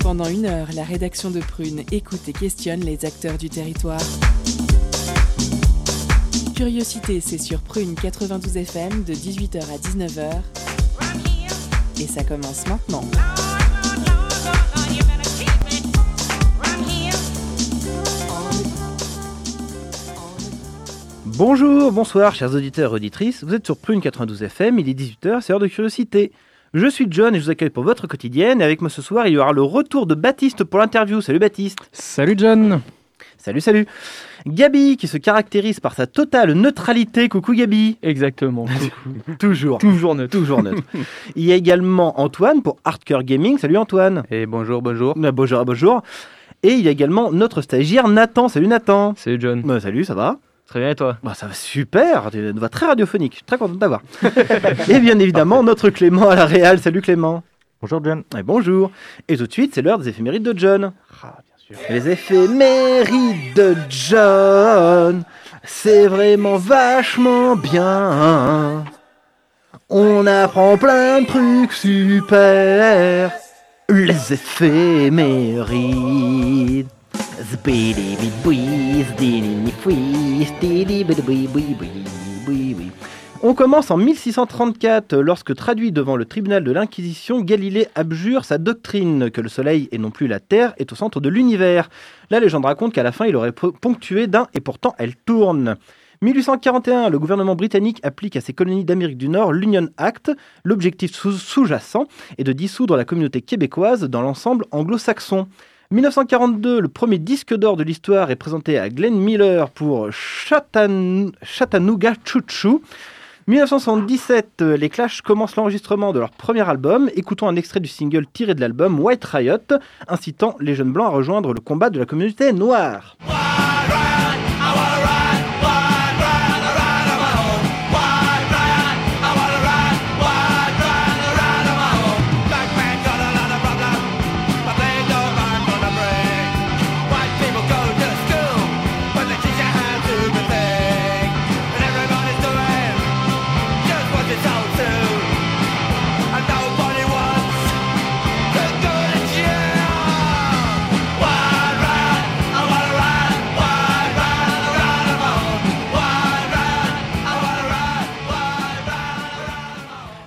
Pendant une heure, la rédaction de Prune écoute et questionne les acteurs du territoire. Curiosité, c'est sur Prune 92 FM de 18h à 19h. Et ça commence maintenant. Bonjour, bonsoir, chers auditeurs et auditrices. Vous êtes sur Prune 92 FM, il est 18h, c'est heure de curiosité. Je suis John et je vous accueille pour votre quotidienne. Et avec moi ce soir, il y aura le retour de Baptiste pour l'interview. Salut Baptiste. Salut John. Salut, salut. Gabi, qui se caractérise par sa totale neutralité. Coucou Gabi. Exactement. toujours. Toujours neutre. Toujours neutre. il y a également Antoine pour Hardcore Gaming. Salut Antoine. Et bonjour, bonjour. Bah, bonjour, bonjour. Et il y a également notre stagiaire Nathan. Salut Nathan. Salut John. Bah, salut, ça va? Très bien et toi bah, Ça va super, tu une voix très radiophonique, je suis très content de t'avoir. et bien évidemment, notre Clément à la Réal. Salut Clément. Bonjour John. Et bonjour. Et tout de suite, c'est l'heure des éphémérides de John. Ah, bien sûr. Les éphémérides de John, c'est vraiment vachement bien. On apprend plein de trucs super. Les éphémérides. On commence en 1634 lorsque traduit devant le tribunal de l'Inquisition, Galilée abjure sa doctrine que le Soleil et non plus la Terre est au centre de l'univers. La légende raconte qu'à la fin il aurait ponctué d'un et pourtant elle tourne. 1841, le gouvernement britannique applique à ses colonies d'Amérique du Nord l'Union Act. L'objectif sous-jacent est de dissoudre la communauté québécoise dans l'ensemble anglo-saxon. 1942, le premier disque d'or de l'histoire est présenté à Glenn Miller pour. Chattanooga Choo. 1977, les Clash commencent l'enregistrement de leur premier album. Écoutons un extrait du single tiré de l'album White Riot, incitant les jeunes blancs à rejoindre le combat de la communauté noire.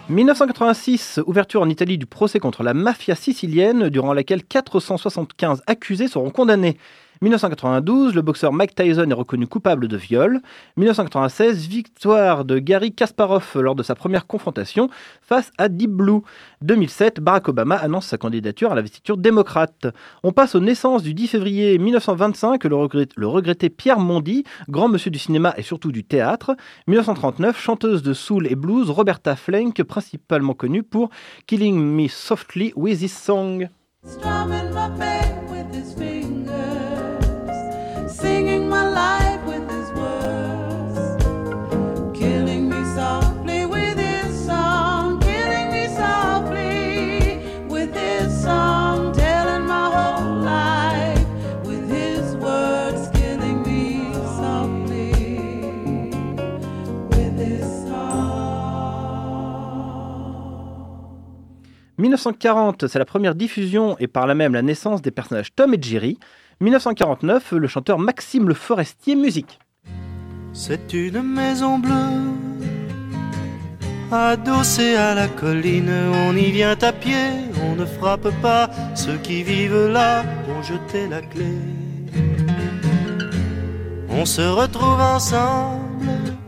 1986, ouverture en Italie du procès contre la mafia sicilienne, durant laquelle 475 accusés seront condamnés. 1992, le boxeur Mike Tyson est reconnu coupable de viol. 1996, victoire de Gary Kasparov lors de sa première confrontation face à Deep Blue. 2007, Barack Obama annonce sa candidature à l'investiture démocrate. On passe aux naissances du 10 février 1925, le, regretté Pierre Mondy, grand monsieur du cinéma et surtout du théâtre. 1939, chanteuse de soul et blues, Roberta Flank, principalement connue pour Killing Me Softly with His Song. « 1940, c'est la première diffusion et par là même la naissance des personnages Tom et Jerry. 1949, le chanteur Maxime Le Forestier, musique. C'est une maison bleue, adossée à la colline. On y vient à pied, on ne frappe pas. Ceux qui vivent là ont jeté la clé. On se retrouve ensemble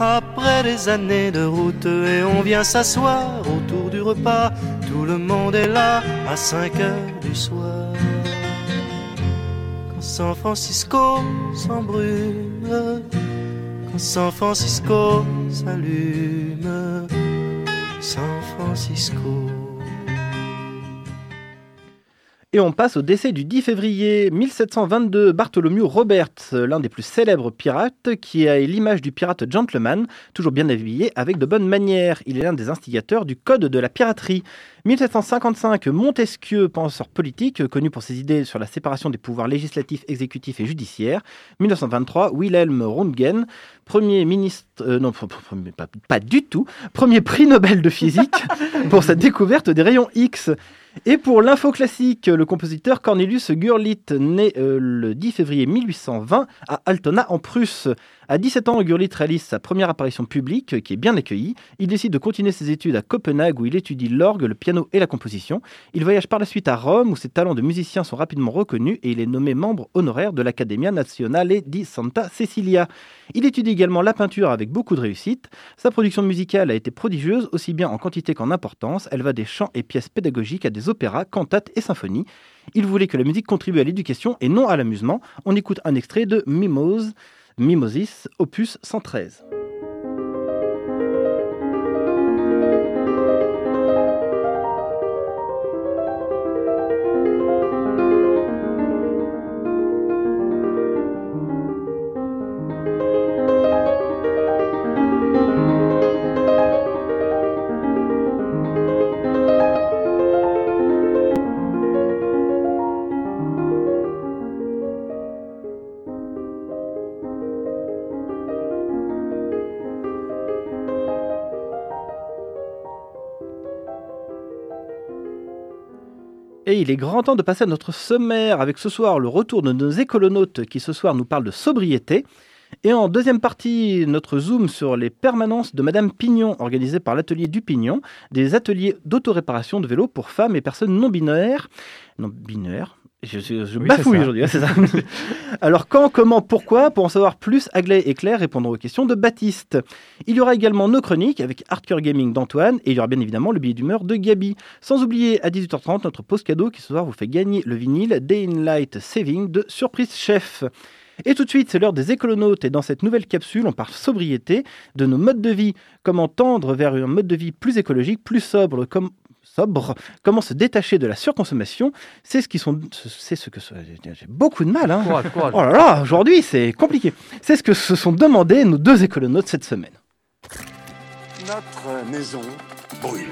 après des années de route et on vient s'asseoir autour du repas. Tout le monde est là à 5 heures du soir. Quand San Francisco s'embrume, quand San Francisco s'allume, San Francisco. Et on passe au décès du 10 février 1722, Bartholomew Roberts, l'un des plus célèbres pirates, qui a l'image du pirate gentleman, toujours bien habillé, avec de bonnes manières. Il est l'un des instigateurs du code de la piraterie. 1755, Montesquieu, penseur politique, connu pour ses idées sur la séparation des pouvoirs législatifs, exécutifs et judiciaires. 1923, Wilhelm Röntgen, premier ministre, euh, non, pas, pas du tout, premier prix Nobel de physique pour sa découverte des rayons X. Et pour l'info classique, le compositeur Cornelius Gurlitt, né euh, le 10 février 1820 à Altona en Prusse. À 17 ans, Gurlitt réalise sa première apparition publique, qui est bien accueillie. Il décide de continuer ses études à Copenhague, où il étudie l'orgue, le piano et la composition. Il voyage par la suite à Rome, où ses talents de musicien sont rapidement reconnus, et il est nommé membre honoraire de l'Accademia Nazionale di Santa Cecilia. Il étudie également la peinture avec beaucoup de réussite. Sa production musicale a été prodigieuse, aussi bien en quantité qu'en importance. Elle va des chants et pièces pédagogiques à des opéras, cantates et symphonies. Il voulait que la musique contribue à l'éducation et non à l'amusement. On écoute un extrait de Mimose, Mimosis, opus 113. Il est grand temps de passer à notre sommaire avec ce soir le retour de nos écolonautes qui ce soir nous parlent de sobriété. Et en deuxième partie, notre zoom sur les permanences de Madame Pignon, organisées par l'atelier du Pignon, des ateliers d'autoréparation de vélos pour femmes et personnes non binaires. Non binaires je, je, je Oui, bafouille aujourd'hui, c'est ça. Alors quand, comment, pourquoi Pour en savoir plus, Aglaé et Claire répondront aux questions de Baptiste. Il y aura également nos chroniques avec Hardcore Gaming d'Antoine et il y aura bien évidemment le billet d'humeur de Gabi. Sans oublier à 18h30 notre pause cadeau qui ce soir vous fait gagner le vinyle Day in Light Saving de Surprise Chef. Et tout de suite, c'est l'heure des écolonautes et dans cette nouvelle capsule, on parle sobriété, de nos modes de vie, comment tendre vers un mode de vie plus écologique, plus sobre, comme sobre, comment se détacher de la surconsommation, c'est ce qui sont, c'est ce que j'ai beaucoup de mal, hein. Courage, courage. Oh là là, aujourd'hui c'est compliqué. C'est ce que se sont demandé nos deux écolonautes cette semaine. Notre maison brûle.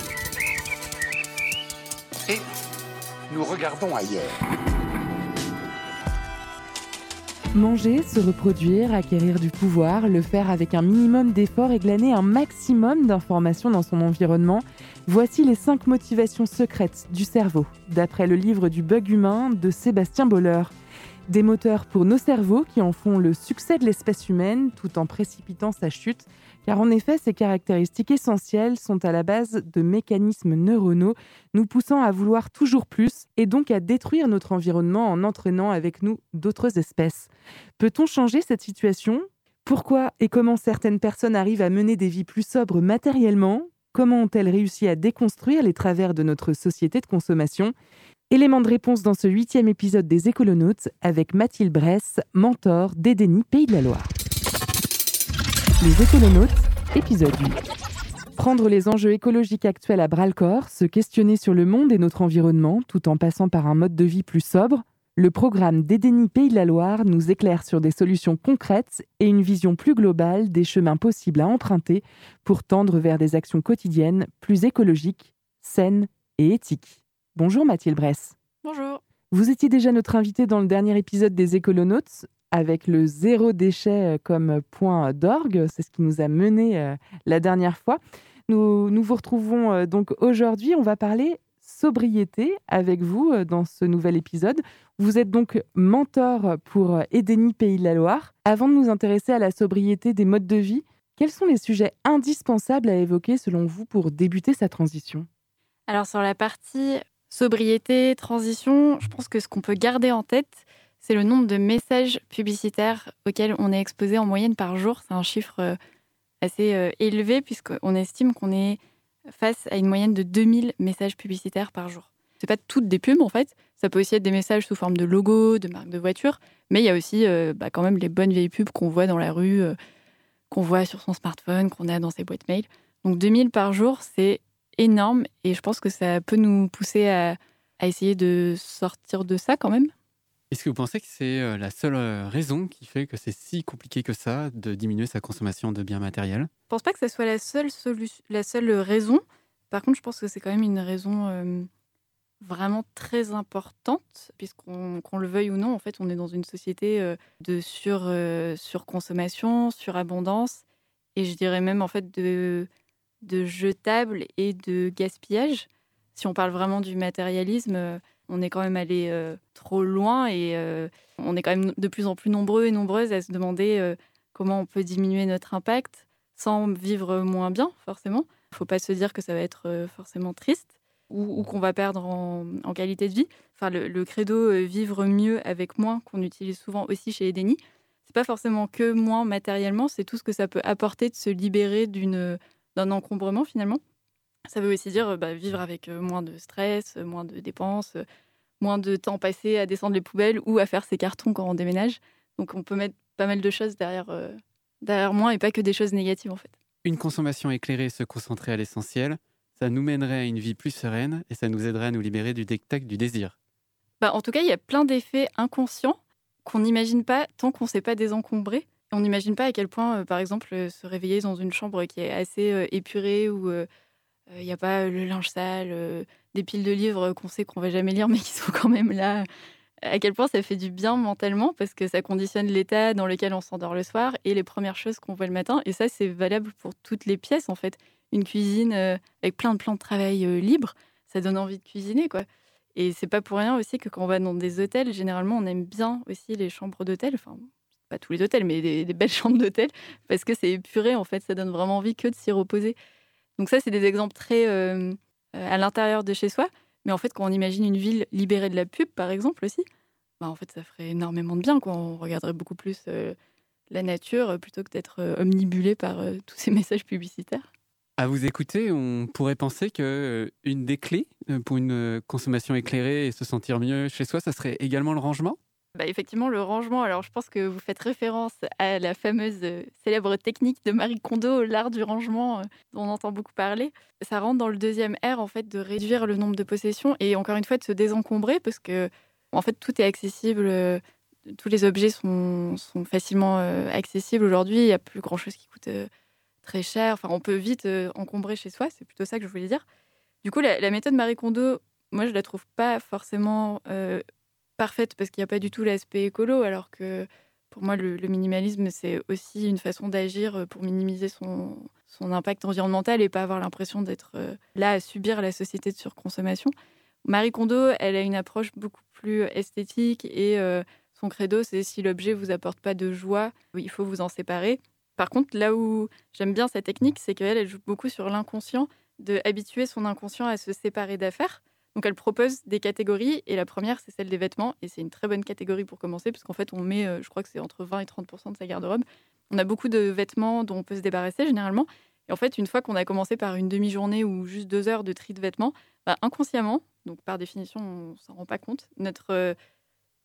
Et nous regardons ailleurs. Manger, se reproduire, acquérir du pouvoir, le faire avec un minimum d'efforts et glaner un maximum d'informations dans son environnement, voici les cinq motivations secrètes du cerveau, d'après le livre du bug humain de Sébastien Boller. Des moteurs pour nos cerveaux qui en font le succès de l'espèce humaine tout en précipitant sa chute, car en effet ces caractéristiques essentielles sont à la base de mécanismes neuronaux nous poussant à vouloir toujours plus et donc à détruire notre environnement en entraînant avec nous d'autres espèces. Peut-on changer cette situation? Pourquoi et comment certaines personnes arrivent à mener des vies plus sobres matériellement? Comment ont-elles réussi à déconstruire les travers de notre société de consommation? Élément de réponse dans ce huitième épisode des Écolonautes avec Mathilde Bresse, mentor d'Edeni Pays de la Loire. Les Écolonautes, épisode 8. Prendre les enjeux écologiques actuels à bras-le-corps, se questionner sur le monde et notre environnement tout en passant par un mode de vie plus sobre, le programme d'Edeni Pays de la Loire nous éclaire sur des solutions concrètes et une vision plus globale des chemins possibles à emprunter pour tendre vers des actions quotidiennes plus écologiques, saines et éthiques. Bonjour Mathilde Bresse. Bonjour. Vous étiez déjà notre invité dans le dernier épisode des Écolonautes avec le zéro déchet comme point d'orgue. C'est ce qui nous a mené euh, la dernière fois. Nous, nous vous retrouvons euh, donc aujourd'hui. On va parler sobriété avec vous euh, dans ce nouvel épisode. Vous êtes donc mentor pour euh, Edeni Pays de la Loire. Avant de nous intéresser à la sobriété des modes de vie, quels sont les sujets indispensables à évoquer selon vous pour débuter sa transition? Alors sur la partie sobriété, transition, je pense que ce qu'on peut garder en tête, c'est le nombre de messages publicitaires auxquels on est exposé en moyenne par jour. C'est un chiffre euh, assez euh, élevé puisqu'on estime qu'on est face à une moyenne de 2000 messages publicitaires par jour. C'est pas toutes des pubs en fait, ça peut aussi être des messages sous forme de logo, de marque de voiture, mais il y a aussi euh, bah, quand même les bonnes vieilles pubs qu'on voit dans la rue, euh, qu'on voit sur son smartphone, qu'on a dans ses boîtes mail. Donc 2000 par jour, c'est énorme et je pense que ça peut nous pousser à, à essayer de sortir de ça quand même. Est-ce que vous pensez que c'est euh, la seule raison qui fait que c'est si compliqué que ça de diminuer sa consommation de biens matériels? Je pense pas que ça soit la seule, la seule raison. Par contre, je pense que c'est quand même une raison euh, vraiment très importante, puisqu'on qu'on le veuille ou non, en fait, on est dans une société euh, de sur, euh, surconsommation, surabondance, et je dirais même en fait de, de jetable et de gaspillage. Si on parle vraiment du matérialisme, euh, on est quand même allé euh, trop loin et on est quand même de plus en plus nombreux et nombreuses à se demander comment on peut diminuer notre impact sans vivre moins bien, forcément. Il ne faut pas se dire que ça va être forcément triste ou, ou qu'on va perdre en, qualité de vie. Enfin, le, credo euh, vivre mieux avec moins qu'on utilise souvent aussi chez Edeni, c'est pas forcément que moins matériellement, c'est tout ce que ça peut apporter de se libérer d'une d'un encombrement finalement. Ça veut aussi dire bah, vivre avec euh, moins de stress, euh, moins de dépenses, moins de temps passé à descendre les poubelles ou à faire ses cartons quand on déménage. Donc on peut mettre pas mal de choses derrière, euh, derrière moins et pas que des choses négatives en fait. Une consommation éclairée se concentrer à l'essentiel, ça nous mènerait à une vie plus sereine et ça nous aiderait à nous libérer du dictat du désir. Bah, en tout cas, il y a plein d'effets inconscients qu'on n'imagine pas tant qu'on ne s'est pas désencombré. On n'imagine pas à quel point, euh, par exemple, euh, se réveiller dans une chambre qui est assez euh, épurée où il n'y a pas le linge sale, des piles de livres qu'on sait qu'on va jamais lire mais qui sont quand même là. À quel point ça fait du bien mentalement parce que ça conditionne l'état dans lequel on s'endort le soir et les premières choses qu'on voit le matin. Et ça, c'est valable pour toutes les pièces en fait. Une cuisine euh, avec plein de plans de travail euh, libres, ça donne envie de cuisiner quoi. Et c'est pas pour rien aussi que quand on va dans des hôtels, généralement on aime bien aussi les chambres d'hôtel. Enfin, pas tous les hôtels, mais des, belles chambres d'hôtel parce que c'est épuré en fait. Ça donne vraiment envie que de s'y reposer. Donc ça, c'est des exemples très euh, à l'intérieur de chez soi. Mais en fait, quand on imagine une ville libérée de la pub, par exemple aussi, bah, en fait, ça ferait énormément de bien. Quoi. On regarderait beaucoup plus euh, la nature euh, plutôt que d'être euh, omnibulé par tous ces messages publicitaires. À vous écouter, on pourrait penser que une des clés pour une consommation éclairée et se sentir mieux chez soi, ça serait également le rangement? Bah, effectivement, le rangement. Alors, je pense que vous faites référence à la fameuse euh, célèbre technique de Marie Kondo, l'art du rangement, euh, dont on entend beaucoup parler. Ça rentre dans le deuxième R, en fait, de réduire le nombre de possessions et encore une fois de se désencombrer parce que, en fait, tout est accessible. euh, tous les objets sont, sont facilement accessibles aujourd'hui. Il n'y a plus grand chose qui coûte très cher. Enfin, on peut vite encombrer chez soi. C'est plutôt ça que je voulais dire. Du coup, la, la méthode Marie Kondo, moi, je la trouve pas forcément parfaite parce qu'il n'y a pas du tout l'aspect écolo, alors que pour moi, le, minimalisme, c'est aussi une façon d'agir euh, pour minimiser son, son impact environnemental et pas avoir l'impression d'être euh, là à subir la société de surconsommation. Marie Kondo, elle a une approche beaucoup plus esthétique et euh, son credo, c'est si l'objet vous apporte pas de joie, il faut vous en séparer. Par contre, là où j'aime bien sa technique, c'est qu'elle elle joue beaucoup sur l'inconscient, de habituer son inconscient à se séparer d'affaires. Donc elle propose des catégories et la première c'est celle des vêtements et c'est une très bonne catégorie pour commencer parce qu'en fait on met, euh, je crois que c'est entre 20 et 30 de sa garde-robe. On a beaucoup de vêtements dont on peut se débarrasser généralement. Et en fait, une fois qu'on a commencé par une demi-journée ou juste deux heures de tri de vêtements, bah, inconsciemment, donc par définition on s'en rend pas compte, notre euh,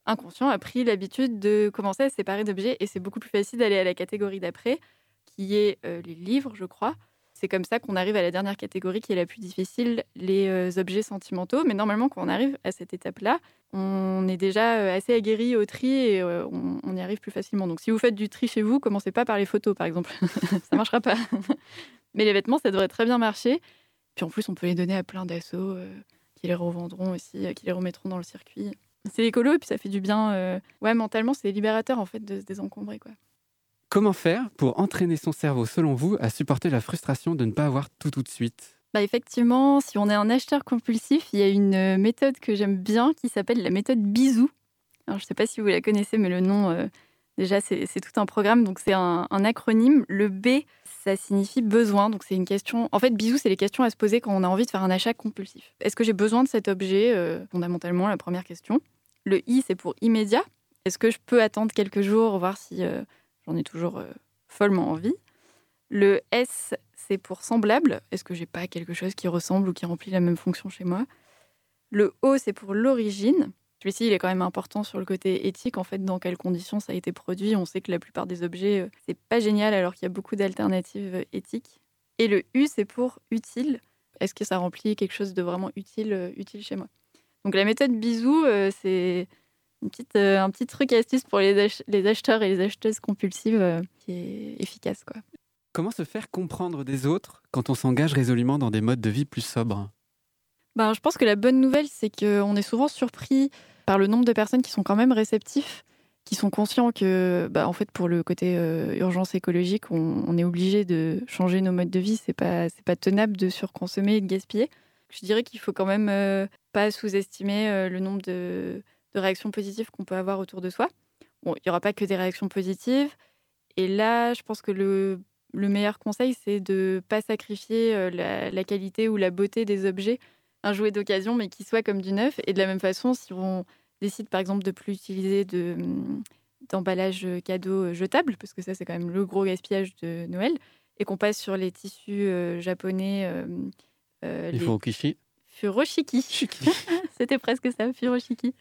inconscient a pris l'habitude de commencer à séparer d'objets et c'est beaucoup plus facile d'aller à la catégorie d'après qui est euh, les livres, je crois. C'est comme ça qu'on arrive à la dernière catégorie qui est la plus difficile, les euh, objets sentimentaux. Mais normalement, quand on arrive à cette étape-là, on est déjà euh, assez aguerri au tri et euh, on, y arrive plus facilement. Donc si vous faites du tri chez vous, commencez pas par les photos, par exemple. ça marchera pas. Mais les vêtements, ça devrait très bien marcher. Puis en plus, on peut les donner à plein euh, qui les revendront aussi, qui les remettront dans le circuit. C'est écolo et puis ça fait du bien. Ouais, mentalement, c'est libérateur en fait de se désencombrer. Quoi. Comment faire pour entraîner son cerveau, selon vous, à supporter la frustration de ne pas avoir tout tout de suite? Bah effectivement, si on est un acheteur compulsif, il y a une euh, méthode que j'aime bien qui s'appelle la méthode bisou. Alors, je ne sais pas si vous la connaissez, mais le nom, euh, déjà, c'est tout un programme. Donc, c'est un, acronyme. Le B, ça signifie besoin. Donc, c'est une question. En fait, bisou, c'est les questions à se poser quand on a envie de faire un achat compulsif. Est-ce que j'ai besoin de cet objet euh, Fondamentalement, la première question. Le I, c'est pour immédiat. Est-ce que je peux attendre quelques jours, voir si j'en ai toujours euh, follement envie Le S, c'est pour semblable. Est-ce que j'ai pas quelque chose qui ressemble ou qui remplit la même fonction chez moi? Le O, c'est pour l'origine. Celui-ci, il est quand même important sur le côté éthique. En fait, dans quelles conditions ça a été produit On sait que la plupart des objets, euh, c'est pas génial alors qu'il y a beaucoup d'alternatives euh, éthiques. Et le U, c'est pour utile. Est-ce que ça remplit quelque chose de vraiment utile, utile chez moi? Donc la méthode bisou, c'est une petite, euh, un petit truc astuce pour les, ach- les acheteurs et les acheteuses compulsives euh, qui est efficace. Quoi. Comment se faire comprendre des autres quand on s'engage résolument dans des modes de vie plus sobres? Ben, je pense que la bonne nouvelle, c'est qu'on est souvent surpris par le nombre de personnes qui sont quand même réceptifs, qui sont conscients que, bah, en fait, pour le côté euh, urgence écologique, on, on est obligé de changer nos modes de vie. C'est pas, c'est pas tenable de surconsommer et de gaspiller. Je dirais qu'il faut quand même pas sous-estimer le nombre de, de réactions positives qu'on peut avoir autour de soi. Bon, il n'y aura pas que des réactions positives. Et là, je pense que le, le meilleur conseil, c'est de pas sacrifier euh, la, la qualité ou la beauté des objets un jouet d'occasion, mais qui soit comme du neuf. Et de la même façon, si on décide par exemple de plus utiliser de, hum, d'emballage cadeau jetable, parce que ça c'est quand même le gros gaspillage de Noël, et qu'on passe sur les tissus euh, japonais, euh, euh, Il les kishi. Furoshiki. C'était presque ça, furoshiki.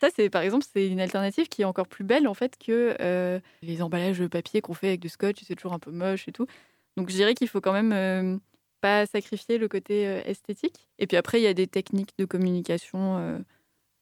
Ça, c'est par exemple, c'est une alternative qui est encore plus belle en fait que euh, les emballages papier qu'on fait avec du scotch. C'est toujours un peu moche et tout. Donc, je dirais qu'il faut quand même euh, pas sacrifier le côté euh, esthétique. Et puis après, il y a des techniques de communication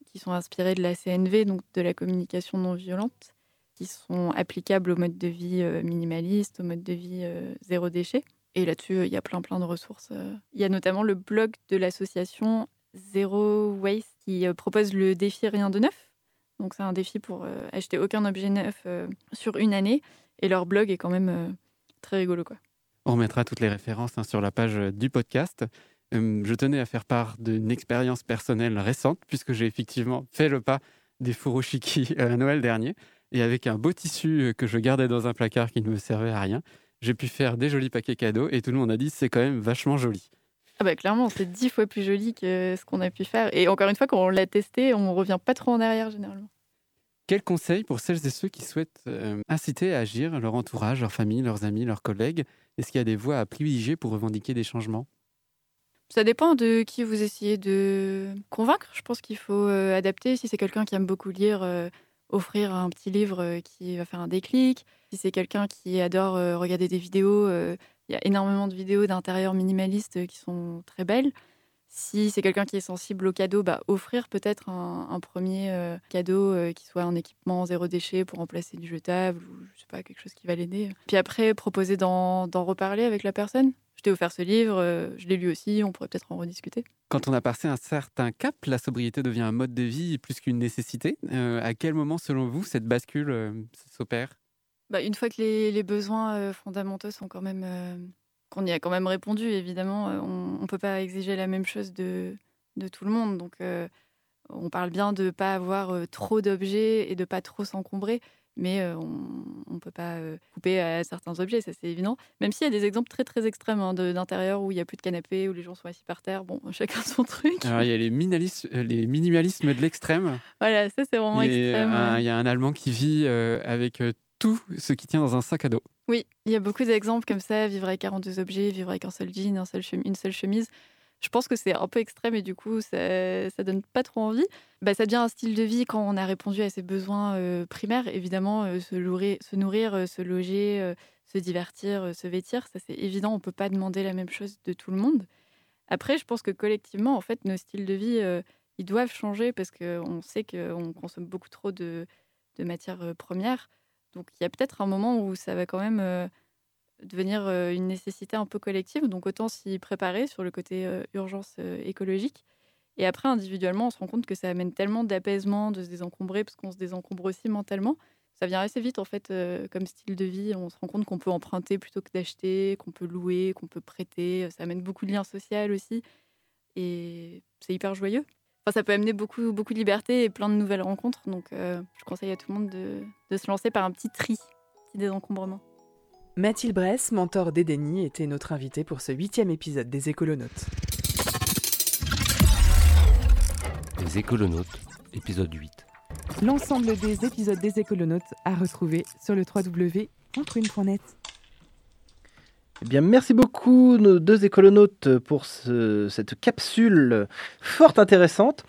qui sont inspirées de la CNV, donc de la communication non violente, qui sont applicables au mode de vie minimaliste, au mode de vie zéro déchet. Et là-dessus, euh, il y a plein plein de ressources. euh. Il y a notamment le blog de l'association Zero Waste qui euh, propose le défi Rien de neuf. Donc c'est un défi pour acheter aucun objet neuf sur une année. Et leur blog est quand même très rigolo. Quoi. On remettra toutes les références hein, sur la page du podcast. Je tenais à faire part d'une expérience personnelle récente, puisque j'ai effectivement fait le pas des furoshiki à Noël dernier. Et avec un beau tissu que je gardais dans un placard qui ne me servait à rien, j'ai pu faire des jolis paquets cadeaux et tout le monde a dit c'est quand même vachement joli. Ah bah clairement, c'est dix fois plus joli que ce qu'on a pu faire. Et encore une fois, quand on l'a testé, on revient pas trop en arrière généralement. Quels conseils pour celles et ceux qui souhaitent euh, inciter à agir leur entourage, leur famille, leurs amis, leurs collègues? Est-ce qu'il y a des voies à privilégier pour revendiquer des changements? Ça dépend de qui vous essayez de convaincre. Je pense qu'il faut euh, adapter. Si c'est quelqu'un qui aime beaucoup lire, euh, offrir un petit livre euh, qui va faire un déclic. Si c'est quelqu'un qui adore euh, regarder des vidéos, euh, il y a énormément de vidéos d'intérieur minimaliste qui sont très belles. Si c'est quelqu'un qui est sensible au cadeau, bah, offrir peut-être un, un premier euh, cadeau euh, qui soit un équipement zéro déchet pour remplacer du jetable ou je sais pas, quelque chose qui va l'aider. Puis après, proposer d'en reparler avec la personne. Je t'ai offert ce livre, euh, je l'ai lu aussi, on pourrait peut-être en rediscuter. Quand on a passé un certain cap, la sobriété devient un mode de vie plus qu'une nécessité. À quel moment, selon vous, cette bascule s'opère? Bah, une fois que les, les besoins fondamentaux sont quand même qu'on y a quand même répondu, évidemment, euh, on ne peut pas exiger la même chose de, de tout le monde. Donc, euh, on parle bien de ne pas avoir euh, trop d'objets et de pas trop s'encombrer, mais euh, on ne peut pas couper à certains objets, ça c'est évident. Même s'il y a des exemples très très extrêmes hein, d'intérieur où il n'y a plus de canapé, où les gens sont assis par terre, bon, chacun son truc. Alors, il y a les, euh, les minimalismes de l'extrême. Voilà, ça c'est vraiment extrême. il y a un Allemand qui vit avec tout ce qui tient dans un sac à dos. Oui, il y a beaucoup d'exemples comme ça, vivre avec 42 objets, vivre avec un seul jean, une seule chemise. Je pense que c'est un peu extrême et du coup, ça, ça donne pas trop envie. Bah, ça devient un style de vie quand on a répondu à ses besoins euh, primaires. Évidemment, euh, se, nourrir, euh, se loger, se divertir, se vêtir, ça c'est évident. On peut pas demander la même chose de tout le monde. Après, je pense que collectivement, en fait, nos styles de vie, ils doivent changer parce qu'on sait qu'on consomme beaucoup trop de, matières premières. Donc il y a peut-être un moment où ça va quand même euh, devenir euh, une nécessité un peu collective. Donc autant s'y préparer sur le côté euh, urgence écologique. Et après, individuellement, on se rend compte que ça amène tellement d'apaisement de se désencombrer, parce qu'on se désencombre aussi mentalement. Ça vient assez vite, en fait, comme style de vie. On se rend compte qu'on peut emprunter plutôt que d'acheter, qu'on peut louer, qu'on peut prêter. Ça amène beaucoup de liens sociaux aussi. Et c'est hyper joyeux. Enfin, ça peut amener beaucoup, beaucoup de liberté et plein de nouvelles rencontres. Donc, euh, je conseille à tout le monde de, de se lancer par un petit tri, petit désencombrement. Mathilde Bress, mentor d'Edeni, était notre invitée pour ce huitième épisode des Écolonautes. Les écolonautes, épisode 8. L'ensemble des épisodes des Écolonautes à retrouver sur le www.entreune.net. Eh bien, merci beaucoup, nos deux écolonautes, pour ce- cette capsule fort intéressante.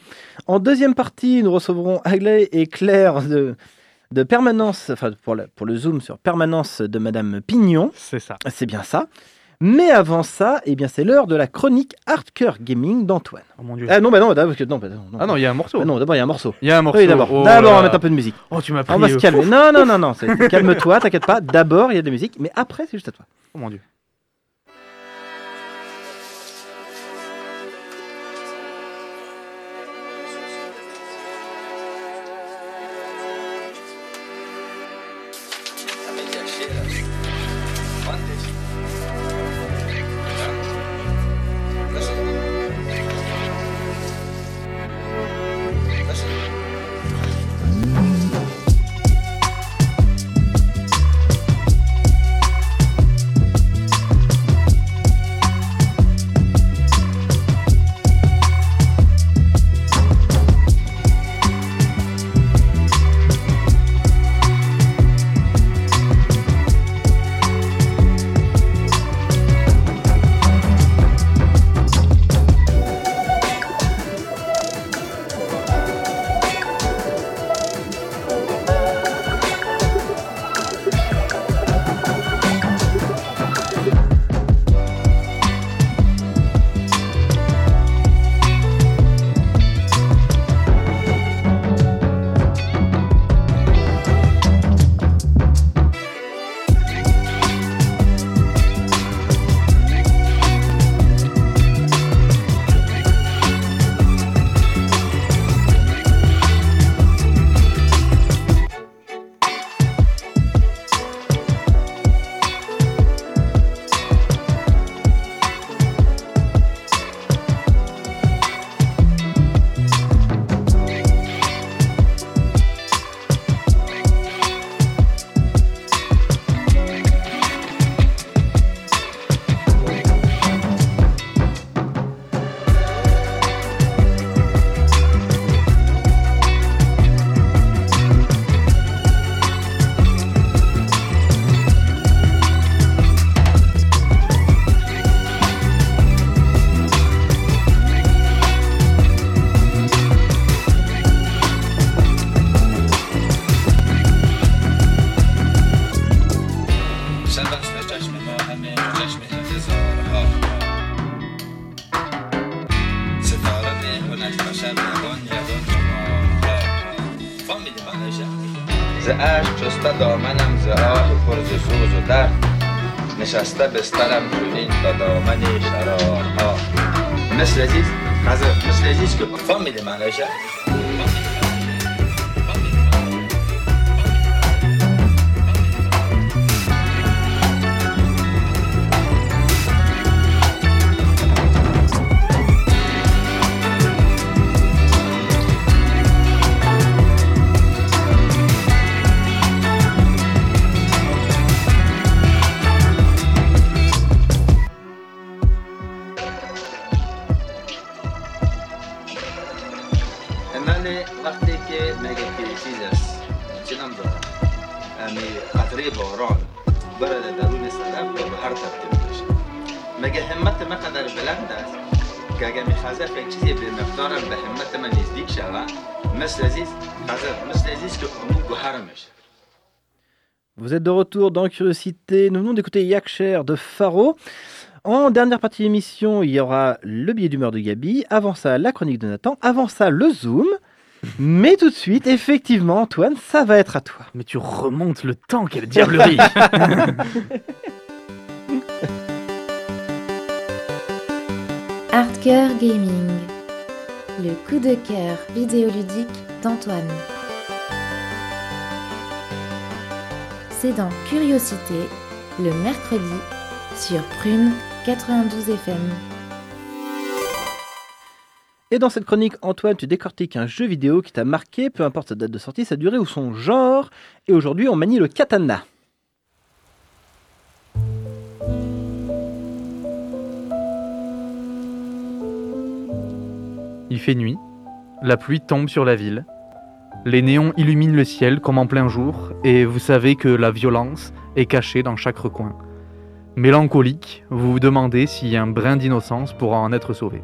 En deuxième partie, nous recevrons Aglaé et Claire de, de Permanence, enfin, pour, la- pour le Zoom sur Permanence de Madame Pignon. C'est ça. C'est bien ça. Mais avant ça, eh bien, c'est l'heure de la chronique Hardcore Gaming d'Antoine. Oh mon dieu. Ah non, bah non, d'abord, parce que- non, bah non, non. Ah non, il y a un morceau. Bah non, d'abord, il y a un morceau. Il y a un morceau. Oui, d'abord. Oh d'abord, on va mettre un peu de musique. Oh, tu m'as pris. On va se calmer. Non, non, non, non. Calme-toi, t'inquiète pas. D'abord, il y a de la musique, mais après, c'est juste à toi. Oh mon dieu. Pleasure Vous êtes de retour dans Curiosité. Nous venons d'écouter Yakcher de Faro. En dernière partie d'émission, il y aura le billet d'humeur de Gabi. Avant ça, la chronique de Nathan. Avant ça, le Zoom. Mais tout de suite, effectivement, Antoine, ça va être à toi. Mais tu remontes le temps, quelle diablerie Hardcore Gaming, le coup de cœur vidéoludique d'Antoine. C'est dans Curiosité, le mercredi, sur Prune 92 FM. Et dans cette chronique, Antoine, tu décortiques un jeu vidéo qui t'a marqué, peu importe sa date de sortie, sa durée ou son genre. Et aujourd'hui, on manie le katana. Il fait nuit, la pluie tombe sur la ville, les néons illuminent le ciel comme en plein jour, et vous savez que la violence est cachée dans chaque recoin. Mélancolique, vous vous demandez si un brin d'innocence pourra en être sauvé.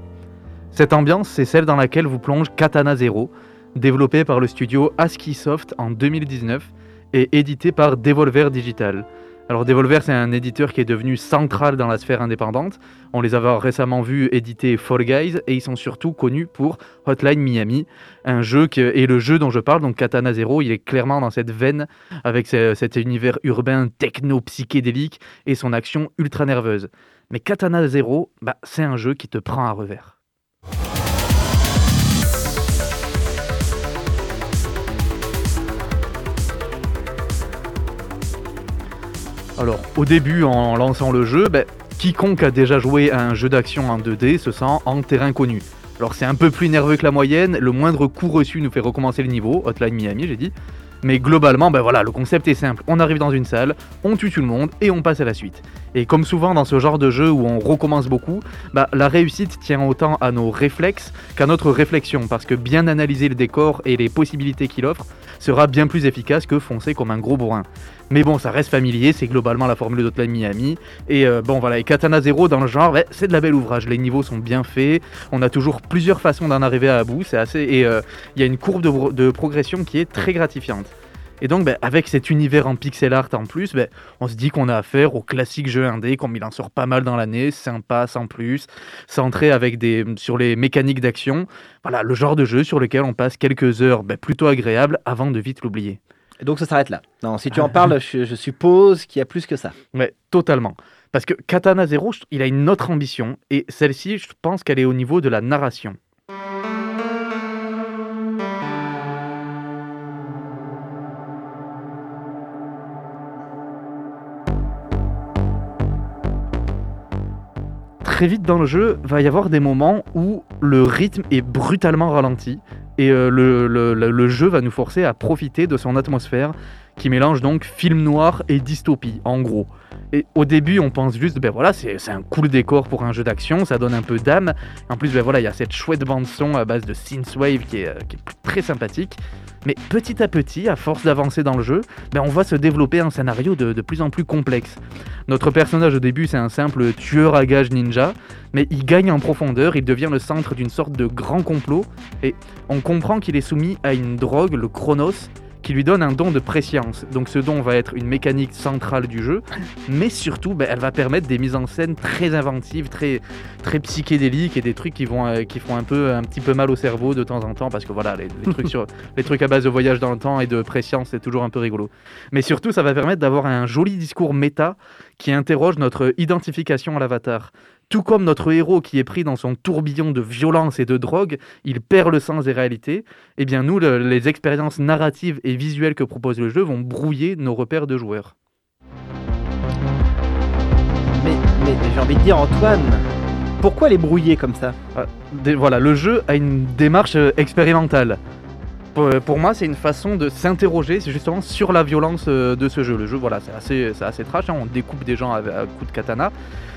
Cette ambiance, c'est celle dans laquelle vous plonge Katana Zero, développé par le studio ASCII Soft en 2019 et édité par Devolver Digital. Alors Devolver, c'est un éditeur qui est devenu central dans la sphère indépendante. On les avait récemment vus éditer Fall Guys et ils sont surtout connus pour Hotline Miami, un jeu qui le jeu dont je parle, donc Katana Zero, il est clairement dans cette veine avec ce- cet univers urbain techno-psychédélique et son action ultra nerveuse. Mais Katana Zero, bah, c'est un jeu qui te prend à revers. Alors, au début, en lançant le jeu, ben, quiconque a déjà joué à un jeu d'action en 2D se sent en terrain connu. Alors, c'est un peu plus nerveux que la moyenne, le moindre coup reçu nous fait recommencer le niveau, Hotline Miami, j'ai dit. Mais globalement, ben voilà, le concept est simple. On arrive dans une salle, on tue tout le monde et on passe à la suite. Et comme souvent dans ce genre de jeu où on recommence beaucoup, bah, la réussite tient autant à nos réflexes qu'à notre réflexion, parce que bien analyser le décor et les possibilités qu'il offre sera bien plus efficace que foncer comme un gros bourrin. Mais bon, ça reste familier, c'est globalement la formule d'Hotline Miami. Et euh, bon, voilà, et Katana Zero dans le genre, c'est de la belle ouvrage. Les niveaux sont bien faits, on a toujours plusieurs façons d'en arriver à bout, c'est assez. Et euh, il y a une courbe de progression qui est très gratifiante. Et donc, ben, avec cet univers en pixel art en plus, ben, on se dit qu'on a affaire au classique jeu indé, comme il en sort pas mal dans l'année, sympa, sans plus, centré avec des, sur les mécaniques d'action. Voilà, le genre de jeu sur lequel on passe quelques heures ben, plutôt agréables avant de vite l'oublier. Et donc ça s'arrête là. Non, si tu en parles, je, je suppose qu'il y a plus que ça. Ouais, totalement. Parce que Katana Zero, il a une autre ambition, et celle-ci, je pense qu'elle est au niveau de la narration. Très vite dans le jeu, va y avoir des moments où le rythme est brutalement ralenti, et euh, le, jeu va nous forcer à profiter de son atmosphère qui mélange donc film noir et dystopie, en gros. Et au début, on pense juste, ben voilà, c'est un cool décor pour un jeu d'action, ça donne un peu d'âme. En plus, ben voilà, il y a cette chouette bande son à base de synthwave qui est, euh, qui est très sympathique. Mais petit à petit, à force d'avancer dans le jeu, ben on voit se développer un scénario de, de plus en plus complexe. Notre personnage au début, c'est un simple tueur à gages ninja, mais il gagne en profondeur, il devient le centre d'une sorte de grand complot, et on comprend qu'il est soumis à une drogue, le Chronos, qui lui donne un don de préscience. Donc ce don va être une mécanique centrale du jeu, mais surtout, ben, elle va permettre des mises en scène très inventives, très, très psychédéliques et des trucs qui, vont, euh, qui font un, peu, un petit peu mal au cerveau de temps en temps, parce que voilà, les, les trucs, sur, les trucs à base de voyage dans le temps et de préscience, c'est toujours un peu rigolo. Mais surtout, ça va permettre d'avoir un joli discours méta qui interroge notre identification à l'avatar. Tout comme notre héros qui est pris dans son tourbillon de violence et de drogue, il perd le sens des réalités, eh bien nous, le- les expériences narratives et visuelles que propose le jeu vont brouiller nos repères de joueurs. Mais, mais j'ai envie de dire, Antoine, pourquoi les brouiller comme ça? Ah, Voilà, le jeu a une démarche euh, expérimentale. Pour, euh, pour moi, c'est une façon de s'interroger justement sur la violence euh, de ce jeu. Le jeu, voilà, c'est assez, assez trash, hein, on découpe des gens à, coups de katana,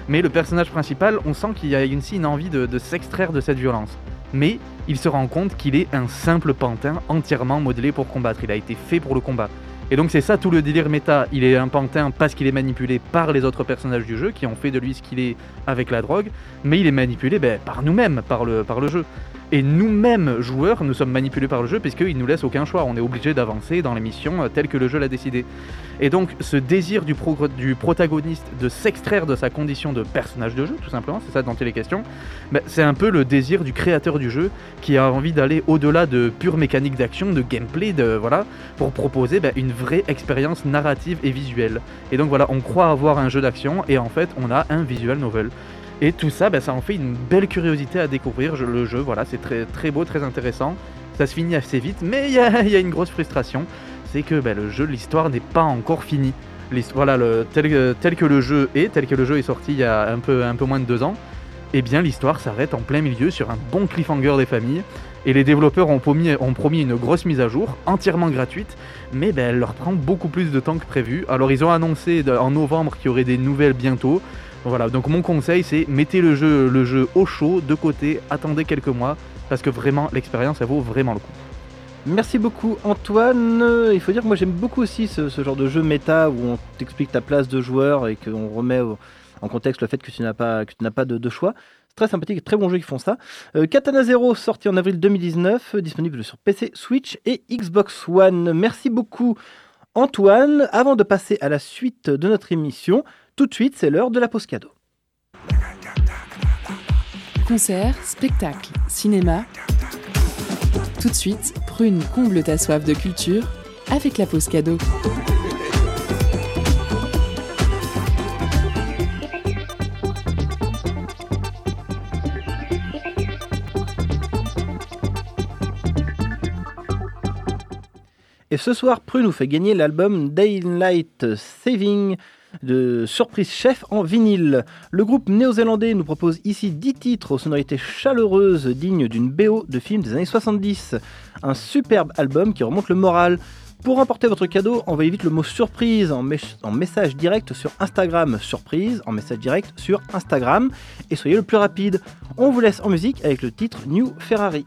mais le personnage principal, on sent qu'il y a une, une envie de, s'extraire de cette violence. Mais il se rend compte qu'il est un simple pantin entièrement modelé pour combattre. Il a été fait pour le combat. Et donc c'est ça tout le délire méta. Il est un pantin parce qu'il est manipulé par les autres personnages du jeu qui ont fait de lui ce qu'il est avec la drogue, mais il est manipulé ben, par nous-mêmes, par le jeu. Et nous-mêmes, joueurs, nous sommes manipulés par le jeu puisqu'il nous laisse aucun choix. On est obligé d'avancer dans les missions euh, telles que le jeu l'a décidé. Et donc ce désir du, protagoniste de s'extraire de sa condition de personnage de jeu, tout simplement, c'est ça dont il est question, ben, c'est un peu le désir du créateur du jeu qui a envie d'aller au-delà de pure mécanique d'action, de gameplay, de voilà, pour proposer ben, une vraie expérience narrative et visuelle. Et donc voilà, on croit avoir un jeu d'action et en fait on a un visual novel. Et tout ça, ben, ça en fait une belle curiosité à découvrir. Le jeu, voilà, c'est très, très beau, très intéressant. Ça se finit assez vite, mais il y a, une grosse frustration. C'est que ben, le jeu, l'histoire n'est pas encore finie. Voilà, le, tel, que- le jeu est, tel que le jeu est sorti il y a un peu, un peu moins de deux ans, eh bien l'histoire s'arrête en plein milieu sur un bon cliffhanger des familles. Et les développeurs ont promis, une grosse mise à jour, entièrement gratuite, mais ben, elle leur prend beaucoup plus de temps que prévu. Alors ils ont annoncé en novembre qu'il y aurait des nouvelles bientôt. Voilà, donc mon conseil c'est mettez le jeu, le jeu au chaud, de côté, attendez quelques mois, parce que vraiment l'expérience elle vaut vraiment le coup. Merci beaucoup Antoine. Il faut dire que moi j'aime beaucoup aussi ce, genre de jeu méta où on t'explique ta place de joueur et qu'on remet en contexte le fait que tu n'as pas, de, choix. C'est très sympathique très bon jeu qui font ça. Euh, Katana Zero sorti en avril 2019, euh, disponible sur PC, Switch et Xbox One. Merci beaucoup Antoine, avant de passer à la suite de notre émission, tout de suite, c'est l'heure de la pause cadeau. Concert, spectacle, cinéma. Tout de suite, Prune comble ta soif de culture avec la pause cadeau. Et ce soir, Prue nous fait gagner l'album Daylight Saving de Surprise Chef en vinyle. Le groupe néo-zélandais nous propose ici 10 titres aux sonorités chaleureuses dignes d'une BO de film des années 70. Un superbe album qui remonte le moral. Pour remporter votre cadeau, envoyez vite le mot surprise en message direct sur Instagram. Surprise en message direct sur Instagram. Et soyez le plus rapide. On vous laisse en musique avec le titre New Ferrari.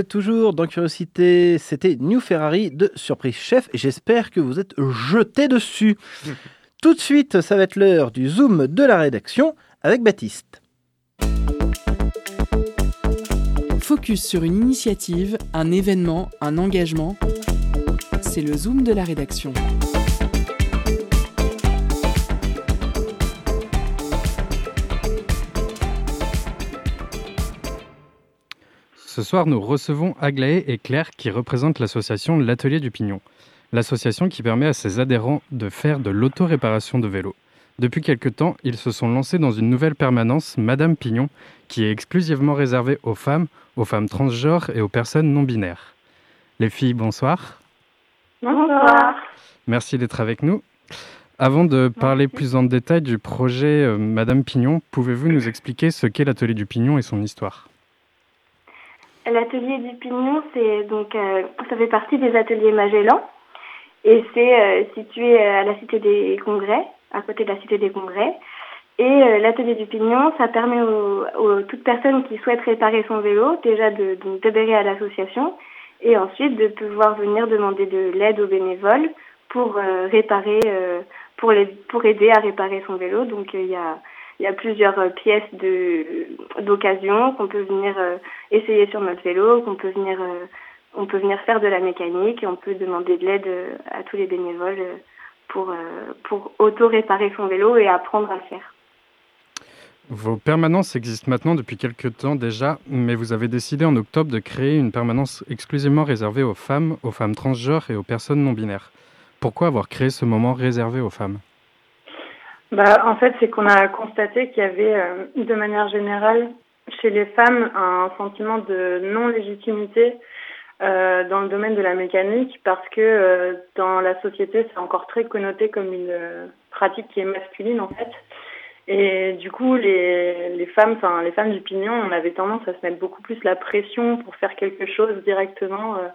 Êtes toujours dans Curiosité, c'était New Ferrari de Surprise Chef et j'espère que vous êtes jetés dessus. Tout de suite, ça va être l'heure du zoom de la rédaction avec Baptiste. Focus sur une initiative, un événement, un engagement. C'est le Zoom de la rédaction. Ce soir, nous recevons Aglaé et Claire qui représentent l'association L'Atelier du Pignon. L'association qui permet à ses adhérents de faire de l'auto-réparation de vélos. Depuis quelque temps, ils se sont lancés dans une nouvelle permanence, Madame Pignon, qui est exclusivement réservée aux femmes, aux femmes transgenres et aux personnes non binaires. Les filles, bonsoir. Bonsoir. Merci d'être avec nous. Avant de parler plus en détail du projet euh, Madame Pignon, pouvez-vous nous expliquer ce qu'est l'atelier du Pignon et son histoire? L'atelier du Pignon, c'est donc euh, ça fait partie des ateliers Magellan et c'est euh, situé à la Cité des Congrès, à côté de la Cité des Congrès. Et euh, l'atelier du Pignon, ça permet aux, aux, toute personne qui souhaite réparer son vélo déjà de d'adhérer à l'association et ensuite de pouvoir venir demander de l'aide aux bénévoles pour euh, réparer, pour les pour aider à réparer son vélo. Donc il y a il y a plusieurs pièces de d'occasion qu'on peut venir essayer sur notre vélo, qu'on peut venir on peut venir faire de la mécanique et on peut demander de l'aide à tous les bénévoles pour, pour auto-réparer son vélo et apprendre à le faire. Vos permanences existent maintenant depuis quelques temps déjà, mais vous avez décidé en octobre de créer une permanence exclusivement réservée aux femmes, aux femmes transgenres et aux personnes non binaires. Pourquoi avoir créé ce moment réservé aux femmes? Bah, En fait, c'est qu'on a constaté qu'il y avait, euh, de manière générale, chez les femmes, un sentiment de non-légitimité euh, dans le domaine de la mécanique parce que euh, dans la société, c'est encore très connoté comme une euh, pratique qui est masculine en fait. Et du coup, les, les femmes, enfin les femmes du pignon, on avait tendance à se mettre beaucoup plus la pression pour faire quelque chose directement. Euh,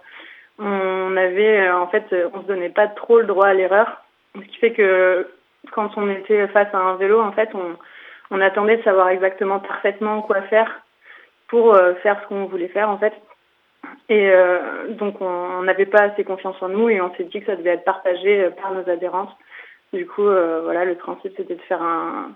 on avait, en fait, on se donnait pas trop le droit à l'erreur, ce qui fait que quand on était face à un vélo, en fait, on, attendait de savoir exactement parfaitement quoi faire pour faire ce qu'on voulait faire en fait. Et euh, donc, on n'avait pas assez confiance en nous et on s'est dit que ça devait être partagé par nos adhérentes. Du coup, euh, voilà, le principe, c'était de faire un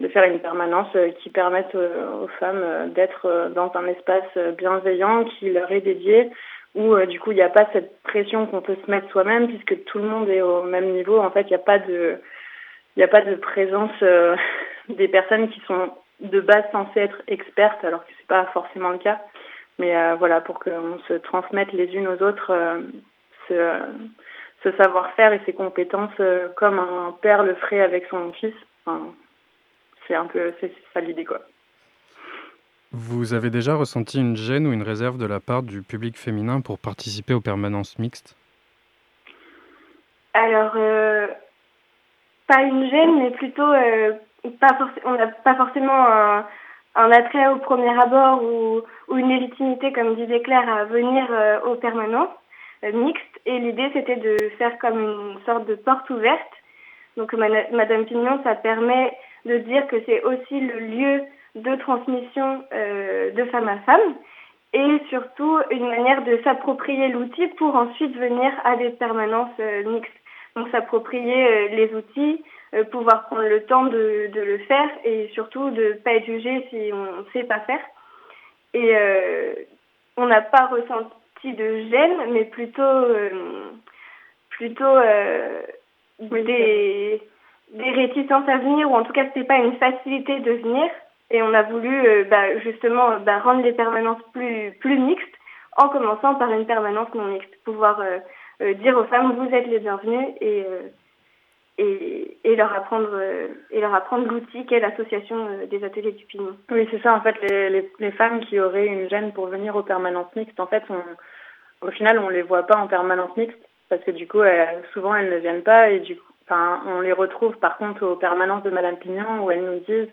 de faire une permanence qui permette aux femmes d'être dans un espace bienveillant qui leur est dédié, où du coup il n'y a pas cette pression qu'on peut se mettre soi-même puisque tout le monde est au même niveau. En fait, il n'y a pas de n'y a pas de présence euh, des personnes qui sont de base censées être expertes alors que c'est pas forcément le cas. Mais euh, voilà, pour qu'on se transmette les unes aux autres euh, ce, ce savoir-faire et ses compétences comme un père le ferait avec son fils. Enfin, c'est un peu c'est ça l'idée quoi. Vous avez déjà ressenti une gêne ou une réserve de la part du public féminin pour participer aux permanences mixtes? Alors, euh, pas une gêne, mais plutôt, euh, pas on n'a pas forcément un, attrait au premier abord ou, une légitimité, comme disait Claire, à venir euh, aux permanences euh, mixtes. Et l'idée, c'était de faire comme une sorte de porte ouverte. Donc, Madame Pignon, ça permet de dire que c'est aussi le lieu de transmission de femme à femme et surtout une manière de s'approprier l'outil pour ensuite venir à des permanences mixtes. Donc, s'approprier euh, les outils, euh, pouvoir prendre le temps de, de, le faire et surtout de ne pas être jugé si on ne sait pas faire. Et euh, on n'a pas ressenti de gêne, mais plutôt, euh, plutôt euh, des, des réticences à venir, ou en tout cas, ce n'était pas une facilité de venir. Et on a voulu bah, justement bah, rendre les permanences plus, plus mixtes en commençant par une permanence non mixte. Pouvoir dire aux femmes, vous êtes les bienvenues et et, leur apprendre euh, et leur apprendre l'outil qu'est l'association euh, des ateliers du pignon. Oui, c'est ça en fait les, femmes qui auraient une gêne pour venir aux permanences mixtes en fait au final on les voit pas en permanence mixte parce que du coup souvent elles ne viennent pas et du coup on les retrouve par contre aux permanences de madame Pignon où elles nous disent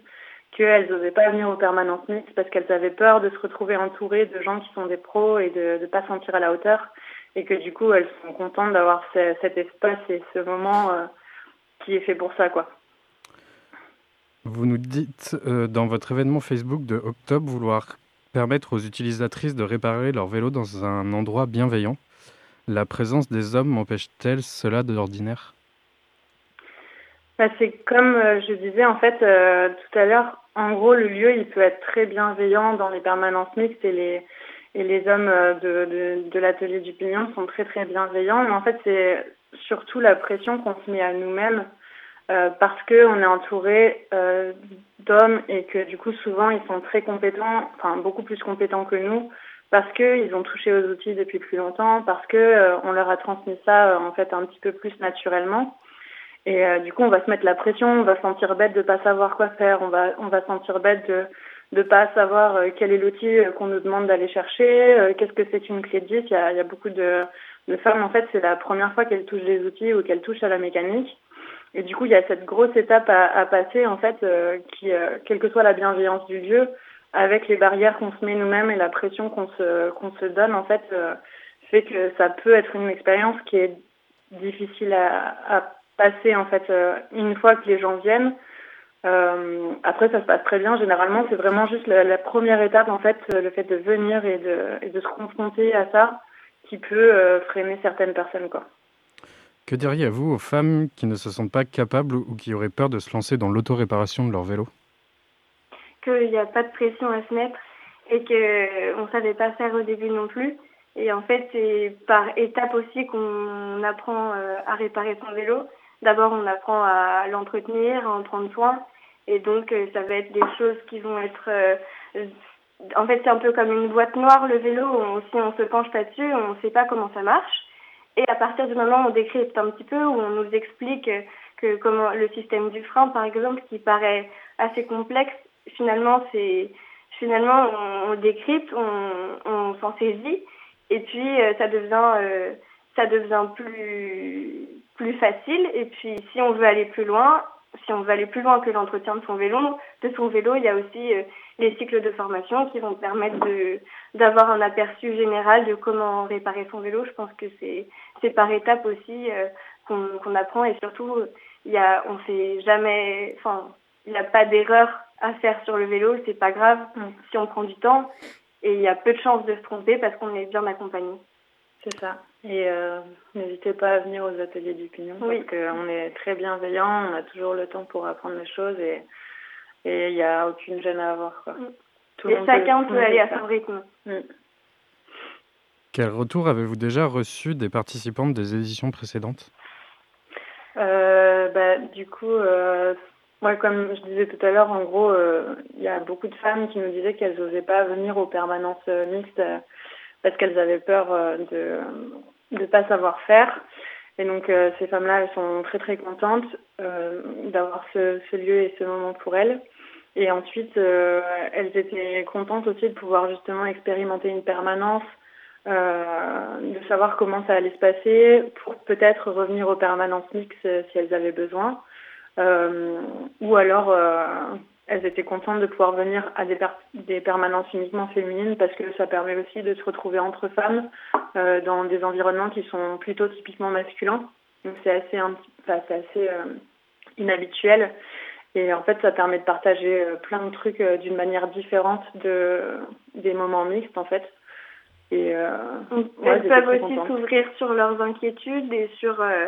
qu'elles n'osaient pas venir aux permanences mixtes parce qu'elles avaient peur de se retrouver entourées de gens qui sont des pros et de ne pas se sentir à la hauteur et que du coup elles sont contentes d'avoir ce, cet espace et ce moment euh, qui est fait pour ça, quoi. Vous nous dites euh, dans votre événement Facebook de octobre vouloir permettre aux utilisatrices de réparer leur vélo dans un endroit bienveillant. La présence des hommes empêche-t-elle cela de l'ordinaire? Bah, C'est comme euh, je disais en fait tout à l'heure, en gros le lieu il peut être très bienveillant dans les permanences mixtes et les, et les hommes euh, de, l'atelier du Pignon sont très très bienveillants, mais en fait c'est surtout la pression qu'on se met à nous-mêmes euh, parce que on est entouré euh, d'hommes et que du coup souvent ils sont très compétents, enfin beaucoup plus compétents que nous, parce que ils ont touché aux outils depuis plus longtemps, parce que euh, on leur a transmis ça en fait un petit peu plus naturellement. Et du coup on va se mettre la pression, on va se sentir bête de pas savoir quoi faire, on va on va se sentir bête de de pas savoir euh, quel est l'outil euh, qu'on nous demande d'aller chercher, euh, qu'est-ce que c'est qu'une clé de 10. Il y a, beaucoup de, femmes en fait c'est la première fois qu'elles touchent les outils ou qu'elles touchent à la mécanique. Et du coup, il y a cette grosse étape à, passer, en fait, qui, quelle que soit la bienveillance du lieu, avec les barrières qu'on se met nous-mêmes et la pression qu'on se, qu'on se donne, en fait, fait que ça peut être une expérience qui est difficile à, à passer, en fait, une fois que les gens viennent. Euh, après, ça se passe très bien. Généralement, c'est vraiment juste la, la première étape, en fait, le fait de venir et de, et de se confronter à ça, qui peut euh, freiner certaines personnes, quoi. Que diriez-vous aux femmes qui ne se sentent pas capables ou qui auraient peur de se lancer dans l'autoréparation de leur vélo? Qu'il n'y a pas de pression à se mettre et qu'on ne savait pas faire au début non plus. Et en fait, c'est par étapes aussi qu'on apprend euh, à réparer son vélo. D'abord, on apprend à l'entretenir, à en prendre soin. Et donc, euh, ça va être des choses qui vont être... euh, en fait, c'est un peu comme une boîte noire, le vélo. Si on se penche pas dessus, on ne sait pas comment ça marche. Et à partir du moment où on décrypte un petit peu, où on nous explique que comment le système du frein, par exemple, qui paraît assez complexe, finalement, c'est finalement on, décrypte, on, s'en saisit, et puis euh, ça devient euh, ça devient plus plus facile. Et puis si on veut aller plus loin, si on veut aller plus loin que l'entretien de son vélo, de son vélo, il y a aussi euh, les cycles de formation qui vont permettre de d'avoir un aperçu général de comment réparer son vélo. Je pense que c'est c'est par étapes aussi euh, qu'on qu'on apprend et surtout il y a on fait jamais enfin il n'y a pas d'erreur à faire sur le vélo, c'est pas grave si on prend du temps et il y a peu de chances de se tromper parce qu'on est bien accompagné. C'est ça. Et euh, n'hésitez pas à venir aux ateliers du Pignon Oui. parce qu'on est très bienveillants, on a toujours le temps pour apprendre les choses et et il n'y a aucune gêne à avoir. Quoi. Tout le Et chacun peut monde aller à son rythme. Mm. Quel retour avez-vous déjà reçu des participantes des éditions précédentes? Euh, bah, du coup, euh, moi, comme je disais tout à l'heure, en gros, euh, il y a beaucoup de femmes qui nous disaient qu'elles n'osaient pas venir aux permanences euh, mixtes euh, parce qu'elles avaient peur euh, de pas savoir faire. Et donc, euh, ces femmes-là, elles sont très, très contentes euh, d'avoir ce, ce lieu et ce moment pour elles. Et ensuite, euh, elles étaient contentes aussi de pouvoir justement expérimenter une permanence, euh, de savoir comment ça allait se passer pour peut-être revenir aux permanences mixtes euh, si elles avaient besoin. Euh, ou alors, elles étaient contentes de pouvoir venir à des, per- des permanences uniquement féminines parce que ça permet aussi de se retrouver entre femmes euh, dans des environnements qui sont plutôt typiquement masculins. Donc c'est assez, enfin, assez euh, inhabituel. Et en fait, ça permet de partager euh, plein de trucs d'une manière différente de, des moments mixtes, en fait. Et euh, Elles peuvent aussi s'ouvrir sur leurs inquiétudes et sur, euh,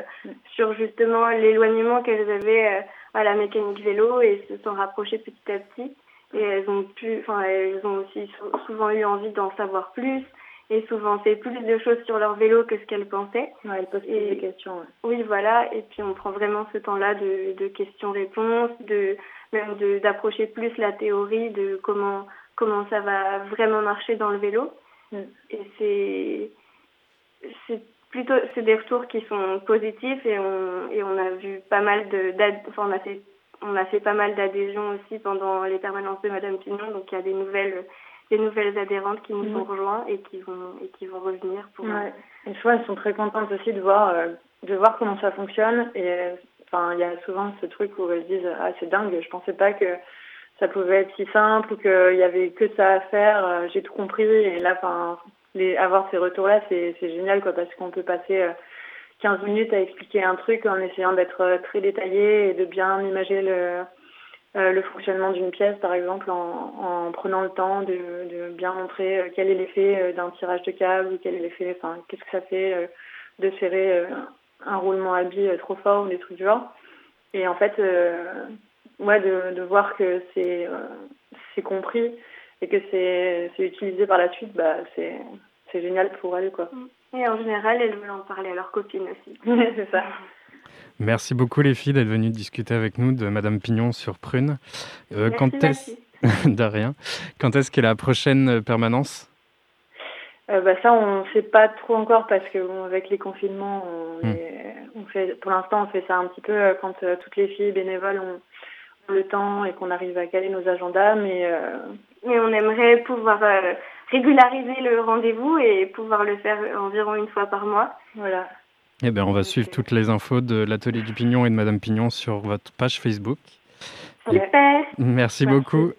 sur justement l'éloignement qu'elles avaient euh, à la mécanique vélo et se sont rapprochées petit à petit. Et elles ont pu, enfin, elles ont aussi sou- souvent eu envie d'en savoir plus et souvent fait plus de choses sur leur vélo que ce qu'elles pensaient. Ouais, elles posent plus Et- des questions. ouais. Oui, voilà. Et puis on prend vraiment ce temps-là de, de questions-réponses, de même de d'approcher plus la théorie de comment comment ça va vraiment marcher dans le vélo. Mm. Et c'est c'est plutôt c'est des retours qui sont positifs et on et on a vu pas mal de d'ad- enfin on a fait on a fait pas mal d'adhésions aussi pendant les permanences de Madame Pignon. Donc il y a des nouvelles des nouvelles adhérentes qui nous Mhm. ont rejoints et qui vont et qui vont revenir pour Ouais. Et je vois, elles sont très contentes aussi de voir, euh, de voir comment ça fonctionne. Et euh, enfin, il y a souvent ce truc où elles disent ah c'est dingue, je pensais pas que ça pouvait être si simple ou qu'il y avait que ça à faire. euh, J'ai tout compris. Et là, enfin, les avoir ces retours-là, c'est génial quoi, parce qu'on peut passer euh, 15 minutes à expliquer un truc en essayant d'être euh, très détaillé et de bien imager le euh, le fonctionnement d'une pièce, par exemple, en, en prenant le temps de, de bien montrer euh, quel est l'effet euh, d'un tirage de câble, ou quel est l'effet, enfin, qu'est-ce que ça fait euh, de serrer euh, un roulement à billes euh, trop fort ou des trucs du genre. et en fait, euh, ouais, de, de voir que c'est euh, c'est compris et que c'est c'est utilisé par la suite, bah, c'est c'est génial pour elles. Quoi. Et en général, elles veulent en parler à leurs copines aussi. c'est ça. Merci beaucoup les filles d'être venues discuter avec nous de Madame Pignon sur Prune. Euh, Merci, quand est-ce Quand est-ce qu'est la prochaine euh, permanence? Euh, bah, ça, on sait pas trop encore parce que bon, avec les confinements, on, est- on fait, pour l'instant, on fait ça un petit peu quand euh, toutes les filles bénévoles ont le temps et qu'on arrive à caler nos agendas. Mais euh, Mais on aimerait pouvoir euh, régulariser le rendez-vous et pouvoir le faire environ une fois par mois. Voilà. Eh bien, on va suivre toutes les infos de l'atelier du Pignon et de Madame Pignon sur votre page Facebook. Super. Merci beaucoup.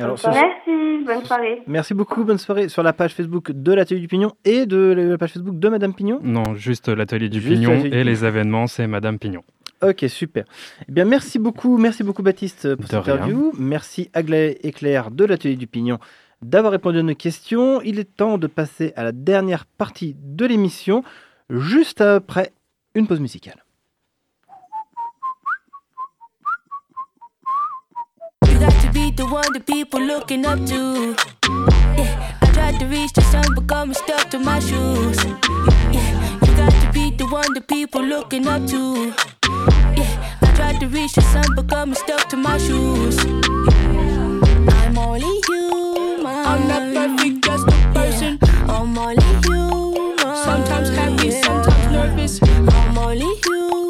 Alors, Merci, bonne soirée. Merci beaucoup, bonne soirée sur la page Facebook de l'Atelier du Pignon et de la page Facebook de Madame Pignon. Non, juste l'atelier du Juste Pignon et les événements, c'est Madame Pignon. Ok, super. Eh bien, merci beaucoup, merci beaucoup Baptiste pour De cette rien. interview. Merci Aglaé et Claire de l'Atelier du Pignon d'avoir répondu à nos questions. Il est temps de passer à la dernière partie de l'émission, juste après une pause musicale. You got to be the one that people looking up to. Yeah, I tried to reach the sun, but got me stuck to my shoes. Yeah, you got to be the one that people looking up to. Yeah, I tried to reach the sun, but got me stuck to my shoes. I'm only human. I'm not perfect, just a person. I'm only human. Sometimes happy, sometimes nervous. I'm only human.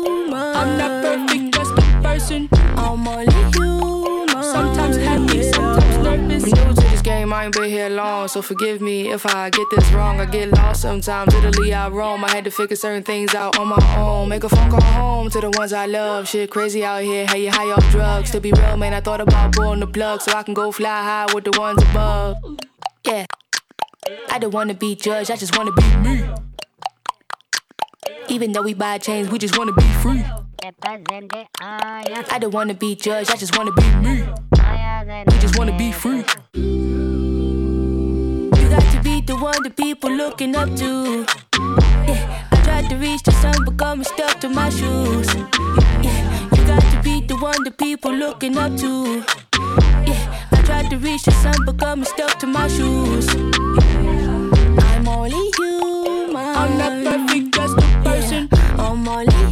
I ain't been here long, so forgive me if I get this wrong. I get lost sometimes, Italy I roam. I had to figure certain things out on my own. Make a phone call home to the ones I love. Shit crazy out here, hey, you high off drugs. To be real, man, I thought about pulling the plug so I can go fly high with the ones above. Yeah. I don't wanna be judged, I just wanna be me. Even though we buy chains, we just wanna be free. I don't wanna be judged, I just wanna be me. We just wanna be free. The one that people looking up to. Yeah, I tried to reach the sun, but got me stuck to my shoes. Yeah, you got to be the one that people looking up to. Yeah, I tried to reach the sun, but got me stuck to my shoes. I'm only human. I'm not perfect, just a person. I'm only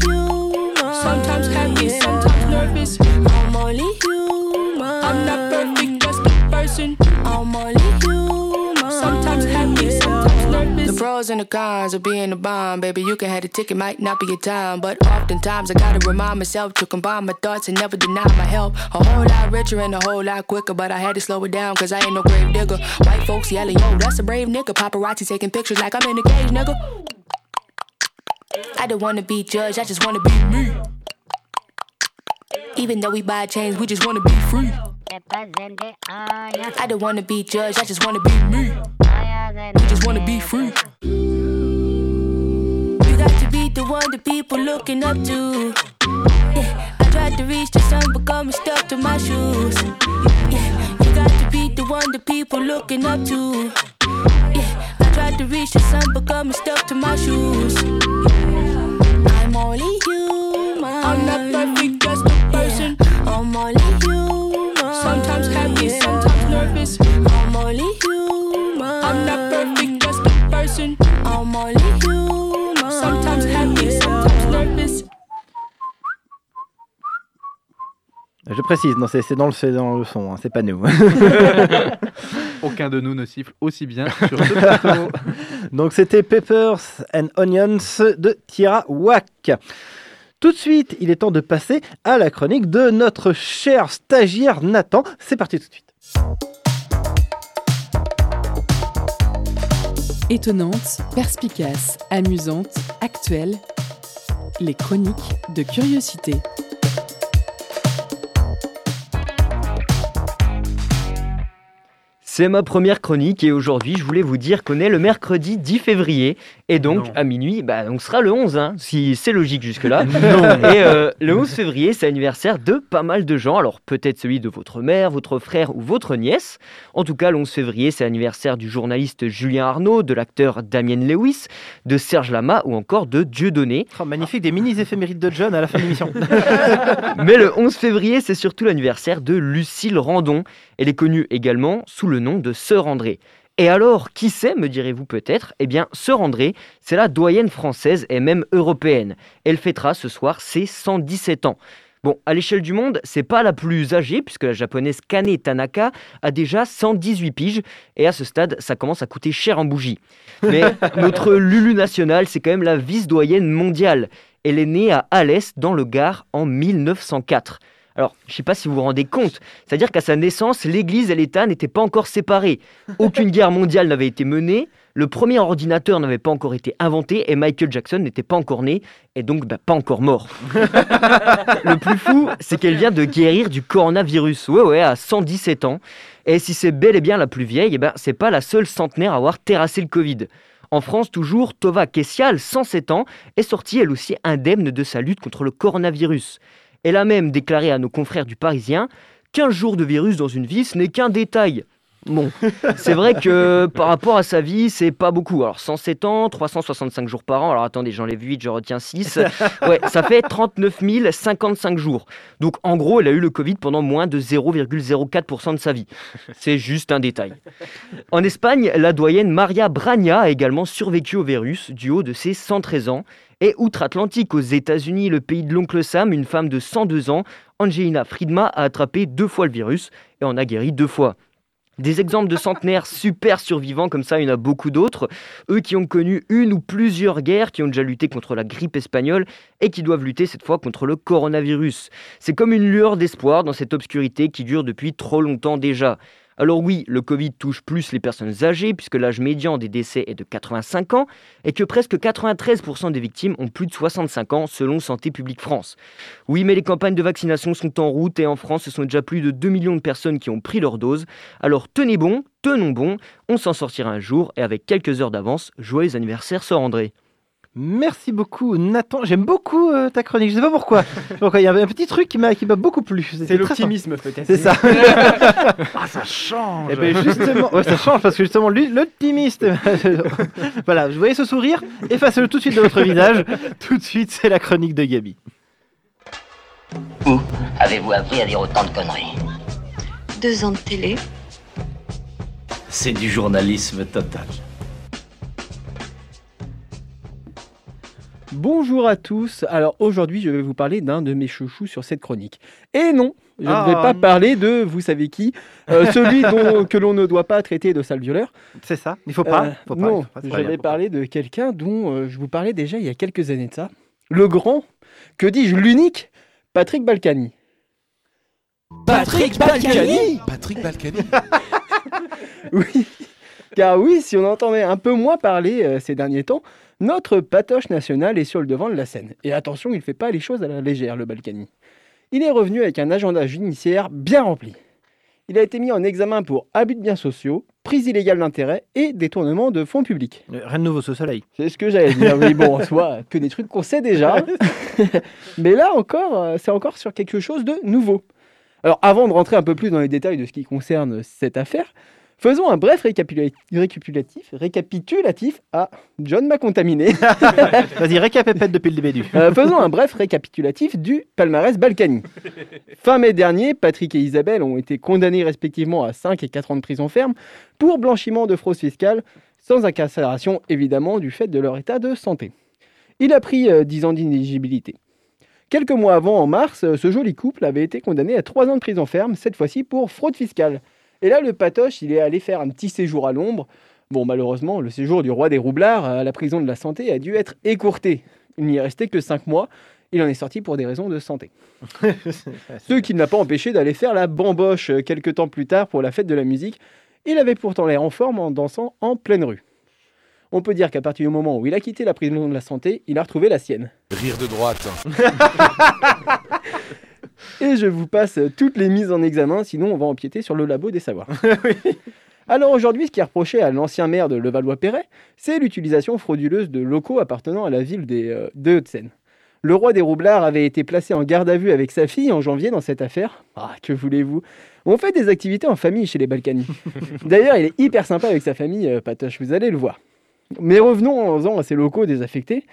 pros and the cons of being a bomb, baby. You can have the ticket, might not be your time, but oftentimes I gotta remind myself to combine my thoughts and never deny my help. A whole lot richer and a whole lot quicker, but I had to slow it down cause I ain't no grave digger. White folks yelling, yo, that's a brave nigga. Paparazzi taking pictures like I'm in a cage, nigga. I don't wanna be judged, I just wanna be me. Even though we buy chains, we just wanna be free. I don't wanna be judged, I just wanna be me. We just wanna be free. You got to be the one that people looking up to. Yeah, I tried to reach the sun, but got me stuck to my shoes. Yeah, you got to be the one that people looking up to. Yeah, I tried to reach the sun, but got me stuck to my shoes. I'm only human. I'm not perfect, précise, non, c'est dans, le- c'est dans le son, hein, c'est pas nous. Aucun de nous ne siffle aussi bien sur plateau. Donc c'était Peppers and Onions de Tira Wack. Tout de suite, il est temps de passer à la chronique de notre cher stagiaire Nathan. C'est parti tout de suite. Étonnante, perspicace, amusante, actuelle. Les chroniques de curiosité. C'est ma première chronique et aujourd'hui je voulais vous dire qu'on est le mercredi 10 février et donc à minuit, bah, on sera le 11, hein, si c'est logique jusque-là. Et euh, le 11 février c'est l'anniversaire de pas mal de gens, alors peut-être celui de votre mère, votre frère ou votre nièce. En tout cas le 11 février c'est l'anniversaire du journaliste Julien Arnaud, de l'acteur Damien Lewis, de Serge Lama ou encore de Dieudonné. Oh, magnifique, des mini éphémérides de John à la fin de l'émission. Mais le 11 février, c'est surtout l'anniversaire de Lucille Randon. Elle est connue également sous le nom de Sœur André. Et alors, qui c'est, me direz-vous peut-être? Eh bien, Sœur André, c'est la doyenne française et même européenne. Elle fêtera ce soir ses 117 ans. Bon, à l'échelle du monde, c'est pas la plus âgée, puisque la japonaise Kane Tanaka a déjà 118 piges, et à ce stade, ça commence à coûter cher en bougie. Mais notre Lulu nationale, c'est quand même la vice-doyenne mondiale. Elle est née à Alès, dans le Gard, en 1904. Alors, je ne sais pas si vous vous rendez compte, c'est-à-dire qu'à sa naissance, l'Église et l'État n'étaient pas encore séparés. Aucune guerre mondiale n'avait été menée, le premier ordinateur n'avait pas encore été inventé et Michael Jackson n'était pas encore né et donc bah, pas encore mort. le plus fou, c'est qu'elle vient de guérir du coronavirus. Ouais, ouais, à 117 ans. Et si c'est bel et bien la plus vieille, eh ben, c'est pas la seule centenaire à avoir terrassé le Covid. En France, toujours, Tova Kessial, 107 ans, est sortie elle aussi indemne de sa lutte contre le coronavirus. Elle a même déclaré à nos confrères du Parisien 15 jours de virus dans une vie, n'est qu'un détail. Bon, c'est vrai que par rapport à sa vie, c'est pas beaucoup. Alors 107 ans, 365 jours par an. Alors attendez, j'enlève 8, je retiens 6. Ouais, ça fait 39 055 jours. Donc en gros, elle a eu le Covid pendant moins de 0,04% de sa vie. C'est juste un détail. En Espagne, la doyenne Maria Bragna a également survécu au virus du haut de ses 113 ans. Et outre-Atlantique, aux États-Unis, le pays de l'oncle Sam, une femme de 102 ans, Angelina Friedma, a attrapé deux fois le virus et en a guéri deux fois. Des exemples de centenaires super survivants comme ça, il y en a beaucoup d'autres. Eux qui ont connu une ou plusieurs guerres, qui ont déjà lutté contre la grippe espagnole et qui doivent lutter cette fois contre le coronavirus. C'est comme une lueur d'espoir dans cette obscurité qui dure depuis trop longtemps déjà. Alors oui, le Covid touche plus les personnes âgées puisque l'âge médian des décès est de 85 ans et que presque 93% des victimes ont plus de 65 ans selon Santé publique France. Oui, mais les campagnes de vaccination sont en route et en France, ce sont déjà plus de 2 millions de personnes qui ont pris leur dose. Alors tenez bon, tenons bon, on s'en sortira un jour et avec quelques heures d'avance, joyeux anniversaire Sœur André. Merci beaucoup, Nathan. J'aime beaucoup euh, ta chronique. Je sais pas pourquoi. pourquoi. Il y avait un petit truc qui m'a qui m'a beaucoup plu. C'est l'optimisme peut-être. C'est ça. Ah, ça change Eh ben justement, ouais, ça change parce que justement, lui, l'optimiste. voilà, vous voyez ce sourire? Effacez-le tout de suite de votre visage. Tout de suite, c'est la chronique de Gabi. Où avez-vous appris à dire autant de conneries? Deux ans de télé. C'est du journalisme total. Bonjour à tous. Alors aujourd'hui, je vais vous parler d'un de mes chouchous sur cette chronique. Et non, je Ah. ne vais pas parler de, vous savez qui, euh, celui dont, que l'on ne doit pas traiter de sale violeur. C'est ça. Il faut pas. Euh, faut pas, non, faut pas, je vais parler de quelqu'un dont euh, je vous parlais déjà il y a quelques années de ça. Le grand, que dis-je, l'unique, Patrick Balkany. Patrick Balkany Patrick Balkany Oui, car oui, si on entendait un peu moins parler euh, ces derniers temps, notre patoche national est sur le devant de la scène. Et attention, il ne fait pas les choses à la légère, le Balkany. Il est revenu avec un agenda judiciaire bien rempli. Il a été mis en examen pour abus de biens sociaux, prise illégale d'intérêt et détournement de fonds publics. Euh, Rien de nouveau sous soleil. C'est ce que j'allais dire. Oui, bon, en soi, que des trucs qu'on sait déjà. Mais là encore, euh, c'est encore sur quelque chose de nouveau. Alors, avant de rentrer un peu plus dans les détails de ce qui concerne cette affaire, faisons un bref récapitula- récapitulatif, récapitulatif. Ah, John m'a contaminé. Vas-y, récapépète depuis le début. Euh, faisons un bref récapitulatif du palmarès Balkany. Fin mai dernier, Patrick et Isabelle ont été condamnés respectivement à 5 et 4 ans de prison ferme pour blanchiment de fraude fiscale, sans incarcération évidemment du fait de leur état de santé. Il a pris euh, 10 ans d'inéligibilité. Quelques mois avant, en mars, euh, ce joli couple avait été condamné à 3 ans de prison ferme, cette fois-ci pour fraude fiscale. Et là, le patoche, il est allé faire un petit séjour à l'ombre. Bon, malheureusement, le séjour du roi des roublards à la prison de la santé a dû être écourté. Il n'y est resté que 5 mois. Il en est sorti pour des raisons de santé. Ce qui ne l'a pas empêché d'aller faire la bamboche euh, quelques temps plus tard pour la fête de la musique. Il avait pourtant l'air en forme en dansant en pleine rue. On peut dire qu'à partir du moment où il a quitté la prison de la santé, il a retrouvé la sienne. Rire de droite. Et je vous passe toutes les mises en examen, sinon on va empiéter sur le labo des savoirs. Alors aujourd'hui, ce qui est reproché à l'ancien maire de Levallois-Perret, c'est l'utilisation frauduleuse de locaux appartenant à la ville des, euh, de Haute-Seine. Le roi des roublards avait été placé en garde à vue avec sa fille en janvier dans cette affaire. Ah, que voulez-vous? On fait des activités en famille chez les Balkany. D'ailleurs, il est hyper sympa avec sa famille, euh, Patoche, vous allez le voir. Mais revenons à ces locaux désaffectés.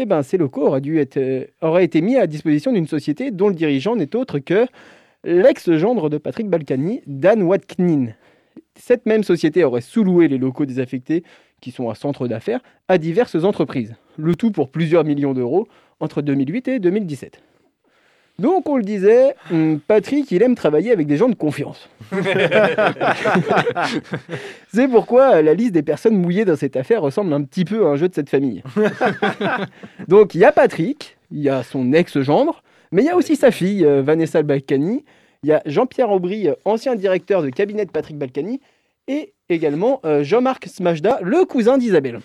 Eh ben, ces locaux auraient, euh, auraient été mis à disposition d'une société dont le dirigeant n'est autre que l'ex-gendre de Patrick Balkany, Dan Watknin. Cette même société aurait sous-loué les locaux désaffectés, qui sont un centre d'affaires, à diverses entreprises. Le tout pour plusieurs millions d'euros entre 2008 et 2017. Donc on le disait, hum, Patrick, il aime travailler avec des gens de confiance. C'est pourquoi la liste des personnes mouillées dans cette affaire ressemble un petit peu à un jeu de cette famille. Donc il y a Patrick, il y a son ex-gendre, mais il y a aussi sa fille, euh, Vanessa Balkany, il y a Jean-Pierre Aubry, euh, ancien directeur de cabinet de Patrick Balkany, et également euh, Jean-Marc Smajda, le cousin d'Isabelle.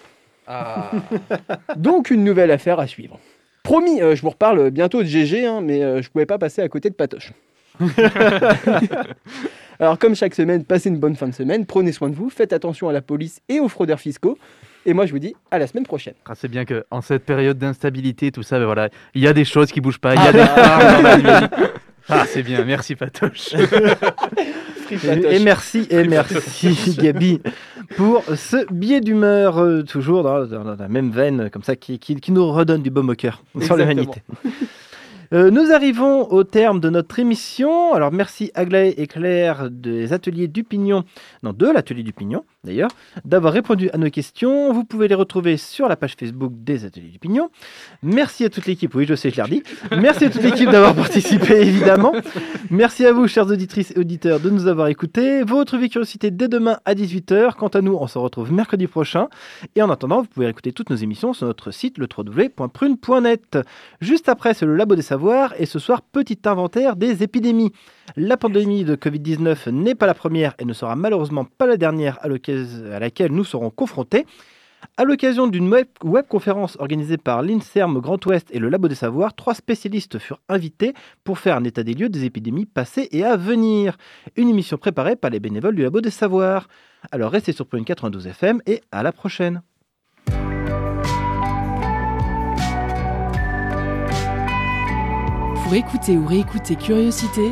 Donc une nouvelle affaire à suivre. Promis, euh, je vous reparle bientôt de GG, hein, mais euh, je pouvais pas passer à côté de Patoche. Alors comme chaque semaine, passez une bonne fin de semaine, prenez soin de vous, faites attention à la police et aux fraudeurs fiscaux. Et moi je vous dis à la semaine prochaine. Ah, c'est bien que en cette période d'instabilité, tout ça, ben voilà, il y a des choses qui bougent pas, il y a des phares dans la nuit. Ah, c'est bien, merci Patoche. Et, et merci, et merci Gabi pour ce billet d'humeur, euh, toujours dans, la même veine, comme ça, qui, qui- qui nous redonne du baume au cœur sur l'humanité. Euh, nous arrivons au terme de notre émission. Alors merci Aglaé et Claire des ateliers du Pignon, non de l'atelier du Pignon d'ailleurs, d'avoir répondu à nos questions. Vous pouvez les retrouver sur la page Facebook des ateliers du Pignon. Merci à toute l'équipe, oui je sais, je l'ai redit. Merci à toute l'équipe d'avoir participé évidemment. Merci à vous, chères auditrices et auditeurs, de nous avoir écoutés. Vous retrouvez Curiosité dès demain à 18h. Quant à nous, on se retrouve mercredi prochain. Et en attendant, vous pouvez écouter toutes nos émissions sur notre site le www.prune.net. Juste après, c'est le Labo des Savoirs. Et ce soir, petit inventaire des épidémies. La pandémie de Covid-19 n'est pas la première et ne sera malheureusement pas la dernière à, laquelle nous serons confrontés. À l'occasion d'une web- webconférence organisée par l'INSERM Grand Ouest et le Labo des Savoirs, trois spécialistes furent invités pour faire un état des lieux des épidémies passées et à venir. Une émission préparée par les bénévoles du Labo des Savoirs. Alors restez sur Prune 92 FM et à la prochaine. Pour écouter ou réécouter Curiosité,